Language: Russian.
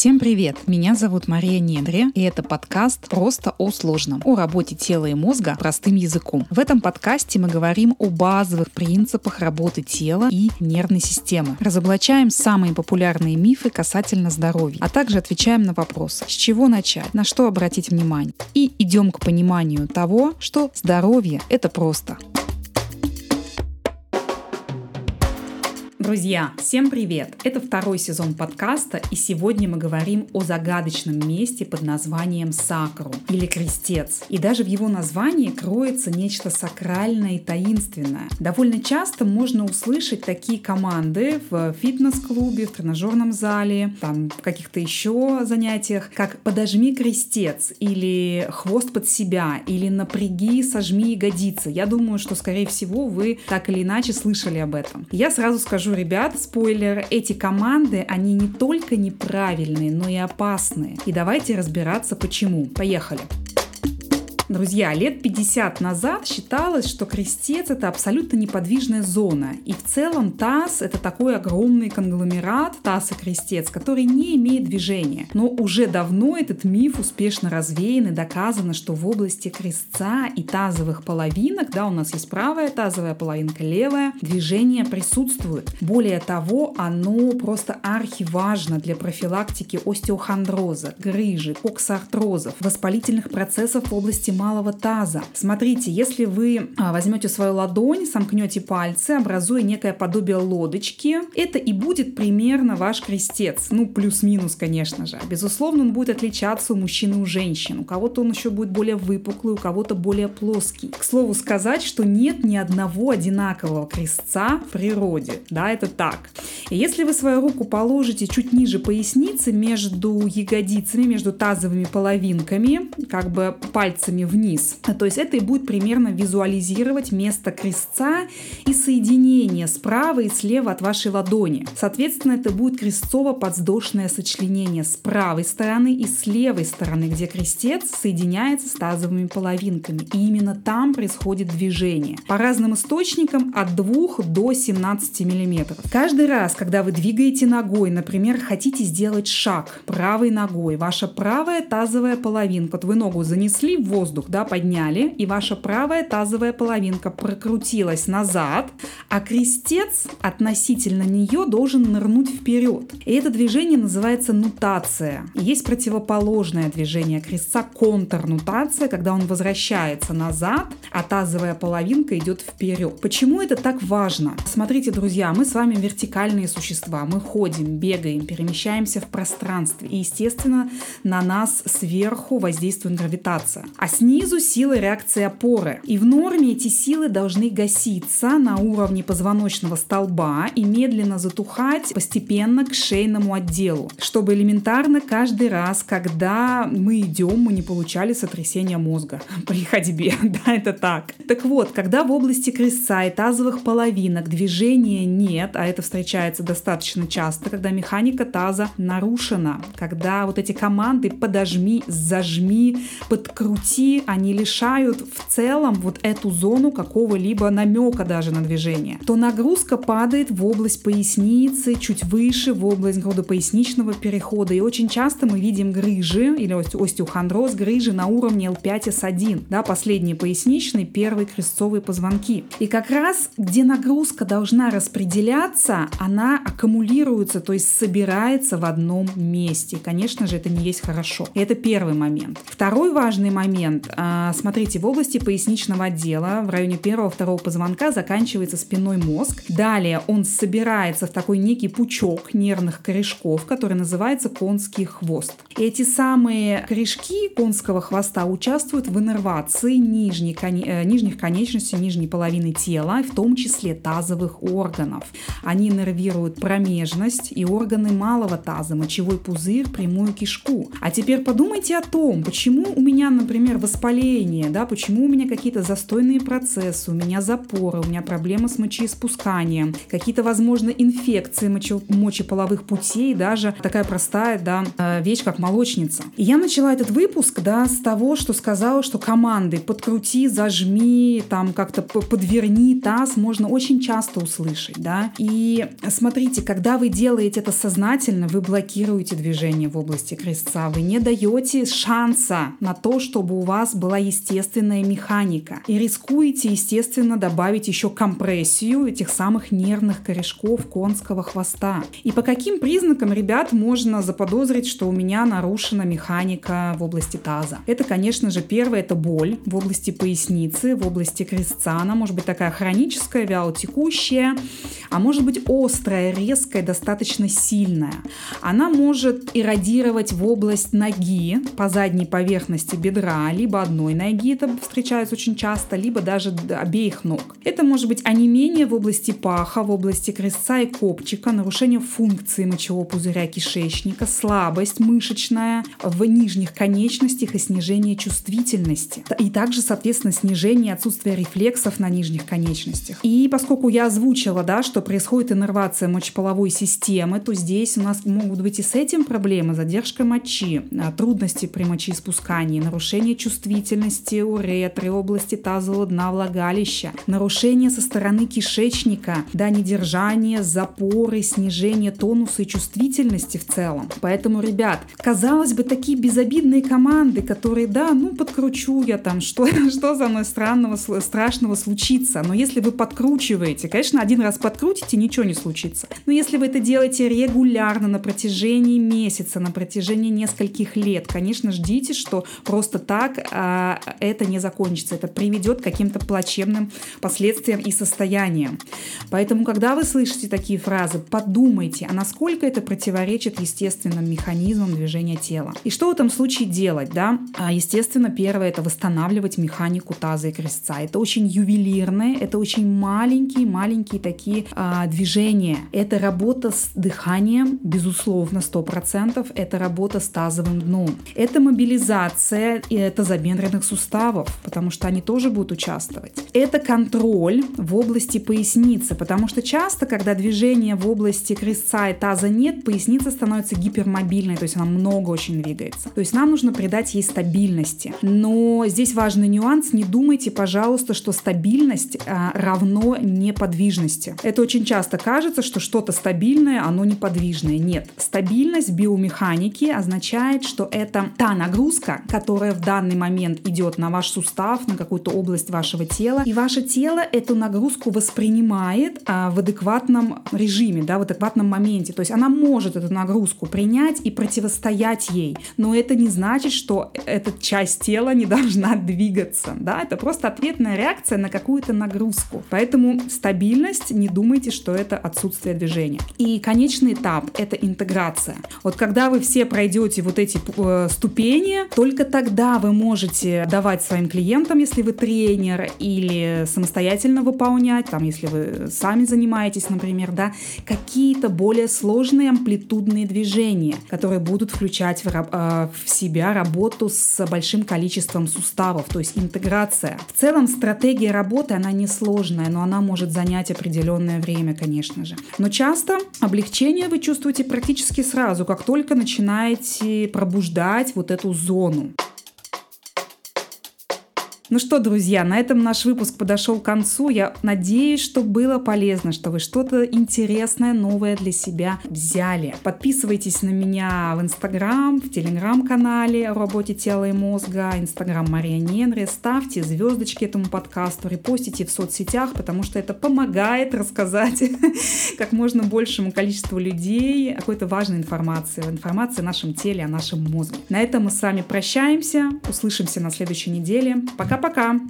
Всем привет! Меня зовут Мария Недре, и это подкаст «Просто о сложном» о работе тела и мозга простым языком. В этом подкасте мы говорим о базовых принципах работы тела и нервной системы. Разоблачаем самые популярные мифы касательно здоровья, а также отвечаем на вопрос, с чего начать, на что обратить внимание. И идем к пониманию того, что здоровье – это просто. Друзья, всем привет! Это второй сезон подкаста, и сегодня мы говорим о загадочном месте под названием Сакру или Крестец. И даже в его названии кроется нечто сакральное и таинственное. Довольно часто можно услышать такие команды в фитнес-клубе, в тренажерном зале, там в каких-то еще занятиях, как «подожми крестец» или «хвост под себя» или «напряги, сожми ягодицы». Я думаю, что, скорее всего, вы так или иначе слышали об этом. Я сразу скажу ребят, спойлер, эти команды, они не только неправильные, но и опасные. И давайте разбираться почему. Поехали. Друзья, лет 50 назад считалось, что крестец — это абсолютно неподвижная зона. И в целом таз — это такой огромный конгломерат, таз и крестец, который не имеет движения. Но уже давно этот миф успешно развеян и доказано, что в области крестца и тазовых половинок, да, у нас есть правая тазовая половинка, левая, движение присутствует. Более того, оно просто архиважно для профилактики остеохондроза, грыжи, коксартрозов, воспалительных процессов в области малого таза. Смотрите, если вы а, возьмете свою ладонь, сомкнете пальцы, образуя некое подобие лодочки, это и будет примерно ваш крестец. Ну, плюс-минус, конечно же. Безусловно, он будет отличаться у мужчин и у женщин. У кого-то он еще будет более выпуклый, у кого-то более плоский. К слову сказать, что нет ни одного одинакового крестца в природе. Да, это так. И если вы свою руку положите чуть ниже поясницы, между ягодицами, между тазовыми половинками, как бы пальцами вниз. То есть это и будет примерно визуализировать место крестца и соединение справа и слева от вашей ладони. Соответственно, это будет крестцово-подвздошное сочленение с правой стороны и с левой стороны, где крестец соединяется с тазовыми половинками. И именно там происходит движение. По разным источникам от 2 до 17 мм. Каждый раз, когда вы двигаете ногой, например, хотите сделать шаг правой ногой, ваша правая тазовая половинка, вот вы ногу занесли в воздух, воздух, да, подняли, и ваша правая тазовая половинка прокрутилась назад, а крестец относительно нее должен нырнуть вперед. И это движение называется нутация. И есть противоположное движение крестца, контрнутация, когда он возвращается назад, а тазовая половинка идет вперед. Почему это так важно? Смотрите, друзья, мы с вами вертикальные существа. Мы ходим, бегаем, перемещаемся в пространстве. И, естественно, на нас сверху воздействует гравитация. А с Снизу силы реакции опоры. И в норме эти силы должны гаситься на уровне позвоночного столба и медленно затухать постепенно к шейному отделу, чтобы элементарно каждый раз, когда мы идем, мы не получали сотрясения мозга при ходьбе. Да, это так. Так вот, когда в области крестца и тазовых половинок движения нет, а это встречается достаточно часто, когда механика таза нарушена, когда вот эти команды подожми, зажми, подкрути, они лишают в целом вот эту зону какого-либо намека даже на движение, то нагрузка падает в область поясницы, чуть выше, в область грудопоясничного перехода. И очень часто мы видим грыжи или остеохондроз, грыжи на уровне L5S1, да, последние поясничные, первые крестцовые позвонки. И как раз, где нагрузка должна распределяться, она аккумулируется, то есть собирается в одном месте. И, конечно же, это не есть хорошо. Это первый момент. Второй важный момент а, смотрите, в области поясничного отдела, в районе первого-второго позвонка заканчивается спинной мозг. Далее он собирается в такой некий пучок нервных корешков, который называется конский хвост. Эти самые корешки конского хвоста участвуют в иннервации нижней, э, нижних конечностей, нижней половины тела, в том числе тазовых органов. Они иннервируют промежность и органы малого таза, мочевой пузырь, прямую кишку. А теперь подумайте о том, почему у меня, например, в воспаление, да, почему у меня какие-то застойные процессы, у меня запоры, у меня проблемы с мочеиспусканием, какие-то, возможно, инфекции моче, мочеполовых путей, даже такая простая, да, э, вещь, как молочница. И я начала этот выпуск, да, с того, что сказала, что команды подкрути, зажми, там как-то подверни таз можно очень часто услышать, да. И смотрите, когда вы делаете это сознательно, вы блокируете движение в области крестца, вы не даете шанса на то, чтобы у вас была естественная механика. И рискуете, естественно, добавить еще компрессию этих самых нервных корешков конского хвоста. И по каким признакам, ребят, можно заподозрить, что у меня нарушена механика в области таза? Это, конечно же, первое, это боль в области поясницы, в области крестца. Она может быть такая хроническая, вялотекущая, а может быть острая, резкая, достаточно сильная. Она может иррадировать в область ноги по задней поверхности бедра, либо одной ноги, это встречается очень часто, либо даже обеих ног. Это может быть онемение в области паха, в области крестца и копчика, нарушение функции мочевого пузыря кишечника, слабость мышечная в нижних конечностях и снижение чувствительности. И также, соответственно, снижение отсутствия рефлексов на нижних конечностях. И поскольку я озвучила, да, что происходит иннервация мочеполовой системы, то здесь у нас могут быть и с этим проблемы, задержка мочи, а, трудности при мочеиспускании, нарушение чувствительности уретры, области тазового дна влагалища, нарушение со стороны кишечника, да, недержание, запоры, снижение тонуса и чувствительности в целом. Поэтому, ребят, казалось бы, такие безобидные команды, которые, да, ну подкручу я там, что, что за мной странного, страшного случится. Но если вы подкручиваете, конечно, один раз подкрутите, ничего не случится. Но если вы это делаете регулярно на протяжении месяца, на протяжении нескольких лет, конечно, ждите, что просто так это не закончится. Это приведет к каким-то плачевным последствиям и состояниям. Поэтому, когда вы слышите такие фразы, подумайте, а насколько это противоречит естественным механизмам движения тела. И что в этом случае делать, да? А, естественно, первое это восстанавливать механику таза и крестца. Это очень ювелирные, это очень маленькие-маленькие такие а, движения. Это работа с дыханием, безусловно, 100%. Это работа с тазовым дном. Это мобилизация и это тазобедренных суставов, потому что они тоже будут участвовать. Это контроль в области поясницы, потому что часто, когда движения в области крестца и таза нет, поясница становится гипермобильной, то есть она много очень двигается. То есть нам нужно придать ей стабильности. Но здесь важный нюанс. Не думайте, пожалуйста, что стабильность а, равно неподвижности. Это очень часто кажется, что что-то стабильное, оно неподвижное. Нет. Стабильность биомеханики означает, что это та нагрузка, которая в данный момент идет на ваш сустав, на какую-то область вашего тела, и ваше тело эту нагрузку воспринимает а, в адекватном режиме, да, в адекватном моменте. То есть она может эту нагрузку принять и противостоять ей, но это не значит, что эта часть тела не должна двигаться, да, это просто ответная реакция на какую-то нагрузку. Поэтому стабильность, не думайте, что это отсутствие движения. И конечный этап — это интеграция. Вот когда вы все пройдете вот эти э, ступени, только тогда вы можете давать своим клиентам, если вы тренер, или самостоятельно выполнять, там, если вы сами занимаетесь, например, да, какие-то более сложные амплитудные движения, которые будут включать в, э, в себя работу с большим количеством суставов, то есть интеграция. В целом стратегия работы, она несложная, но она может занять определенное время, конечно же. Но часто облегчение вы чувствуете практически сразу, как только начинаете пробуждать вот эту зону. Ну что, друзья, на этом наш выпуск подошел к концу. Я надеюсь, что было полезно, что вы что-то интересное, новое для себя взяли. Подписывайтесь на меня в Инстаграм, в Телеграм-канале о работе тела и мозга, Инстаграм Мария Ненри. Ставьте звездочки этому подкасту, репостите в соцсетях, потому что это помогает рассказать как можно большему количеству людей какой-то важной информации, информации о нашем теле, о нашем мозге. На этом мы с вами прощаемся, услышимся на следующей неделе. Пока Пока-пока!